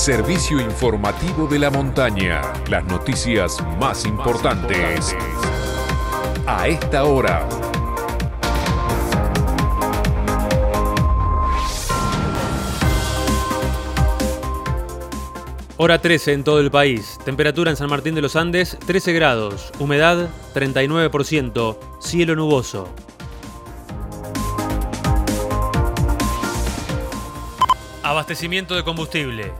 servicio informativo de la montaña. Las noticias más importantes a esta hora. Hora 13 en todo el país. Temperatura en San Martín de los Andes 13 grados. Humedad 39%. Cielo nuboso. Abastecimiento de combustible.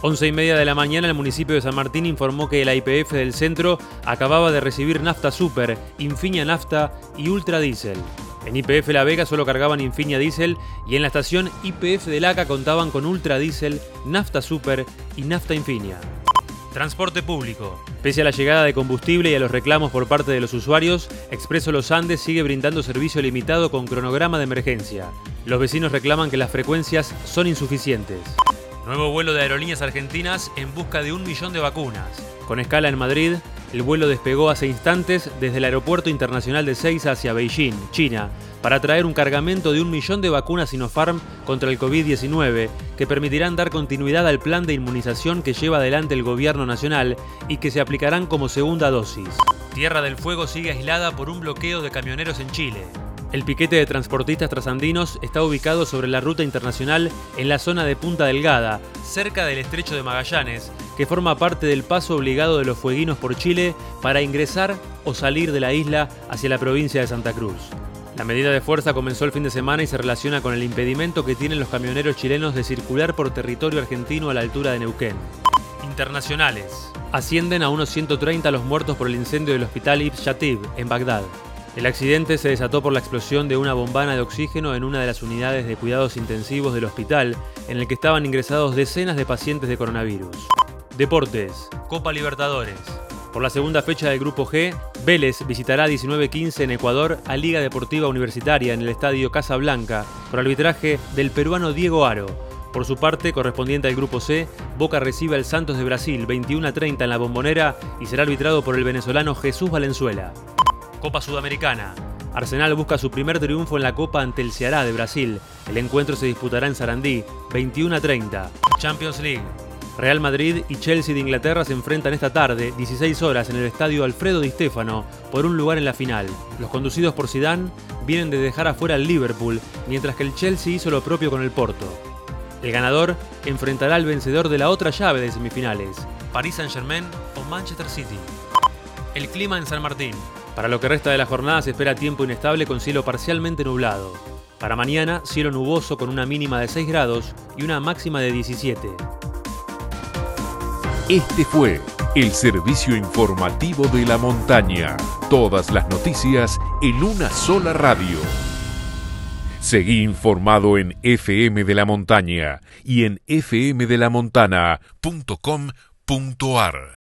11 y media de la mañana el municipio de San Martín informó que la IPF del centro acababa de recibir nafta super, Infinia Nafta y Ultra Diesel. En IPF La Vega solo cargaban Infinia Diesel y en la estación IPF de Laca contaban con Ultra Diesel, Nafta Super y Nafta Infinia. Transporte público. Pese a la llegada de combustible y a los reclamos por parte de los usuarios, Expreso Los Andes sigue brindando servicio limitado con cronograma de emergencia. Los vecinos reclaman que las frecuencias son insuficientes. Nuevo vuelo de aerolíneas argentinas en busca de un millón de vacunas. Con escala en Madrid, el vuelo despegó hace instantes desde el Aeropuerto Internacional de Seiza hacia Beijing, China, para traer un cargamento de un millón de vacunas Sinopharm contra el COVID-19 que permitirán dar continuidad al plan de inmunización que lleva adelante el gobierno nacional y que se aplicarán como segunda dosis. Tierra del Fuego sigue aislada por un bloqueo de camioneros en Chile. El piquete de transportistas trasandinos está ubicado sobre la ruta internacional en la zona de Punta Delgada, cerca del estrecho de Magallanes, que forma parte del paso obligado de los fueguinos por Chile para ingresar o salir de la isla hacia la provincia de Santa Cruz. La medida de fuerza comenzó el fin de semana y se relaciona con el impedimento que tienen los camioneros chilenos de circular por territorio argentino a la altura de Neuquén. Internacionales. Ascienden a unos 130 los muertos por el incendio del hospital Ibn Shatib, en Bagdad. El accidente se desató por la explosión de una bombana de oxígeno en una de las unidades de cuidados intensivos del hospital, en el que estaban ingresados decenas de pacientes de coronavirus. Deportes. Copa Libertadores. Por la segunda fecha del Grupo G, Vélez visitará 19-15 en Ecuador a Liga Deportiva Universitaria en el Estadio Casa Blanca, por arbitraje del peruano Diego Aro. Por su parte, correspondiente al Grupo C, Boca recibe al Santos de Brasil 21-30 en la bombonera y será arbitrado por el venezolano Jesús Valenzuela. Copa Sudamericana. Arsenal busca su primer triunfo en la Copa ante el Ceará de Brasil. El encuentro se disputará en Sarandí, 21 a 30. Champions League. Real Madrid y Chelsea de Inglaterra se enfrentan esta tarde, 16 horas, en el estadio Alfredo Di Stefano, por un lugar en la final. Los conducidos por Zidane vienen de dejar afuera al Liverpool, mientras que el Chelsea hizo lo propio con el Porto. El ganador enfrentará al vencedor de la otra llave de semifinales, Paris Saint-Germain o Manchester City. El clima en San Martín. Para lo que resta de la jornada se espera tiempo inestable con cielo parcialmente nublado. Para mañana, cielo nuboso con una mínima de 6 grados y una máxima de 17. Este fue el servicio informativo de la montaña. Todas las noticias en una sola radio. Seguí informado en FM de la Montaña y en fmdelamontana.com.ar.